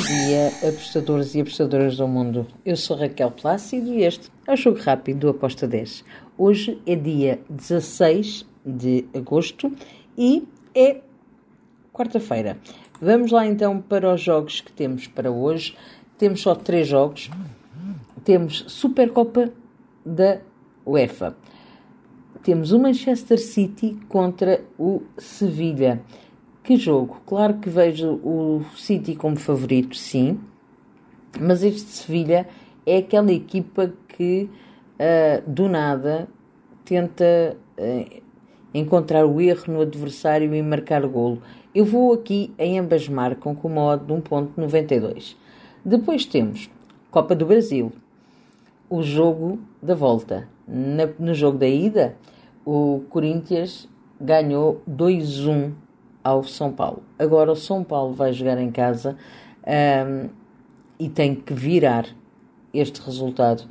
dia, apostadores e apostadoras do mundo. Eu sou Raquel Plácido e este é o Jogo Rápido do Aposta 10. Hoje é dia 16 de agosto e é quarta-feira. Vamos lá então para os jogos que temos para hoje. Temos só três jogos. Temos Supercopa da UEFA. Temos o Manchester City contra o Sevilha. Que jogo? Claro que vejo o City como favorito, sim, mas este Sevilha é aquela equipa que uh, do nada tenta uh, encontrar o erro no adversário e marcar golo. Eu vou aqui em ambas marcam com uma odd de 1.92. Depois temos Copa do Brasil, o jogo da volta. Na, no jogo da ida, o Corinthians ganhou 2-1 ao São Paulo. Agora o São Paulo vai jogar em casa um, e tem que virar este resultado.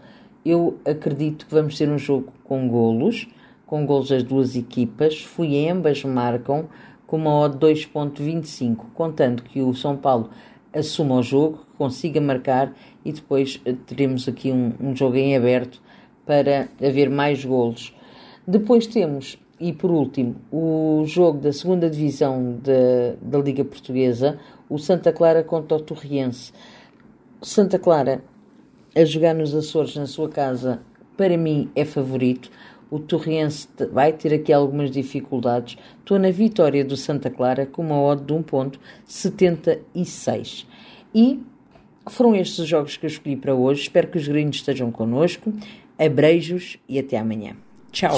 Eu acredito que vamos ter um jogo com golos, com golos das duas equipas. Fui ambas marcam com uma odd 2.25, contando que o São Paulo assuma o jogo, consiga marcar e depois eh, teremos aqui um, um jogo em aberto para haver mais golos. Depois temos e por último, o jogo da segunda divisão de, da Liga Portuguesa, o Santa Clara contra o Torriense. Santa Clara a jogar nos Açores na sua casa, para mim é favorito. O Torriense vai ter aqui algumas dificuldades. Estou na vitória do Santa Clara com uma odd de 1.76. E foram estes os jogos que eu escolhi para hoje. Espero que os gringos estejam connosco. Abreijos e até amanhã. Tchau!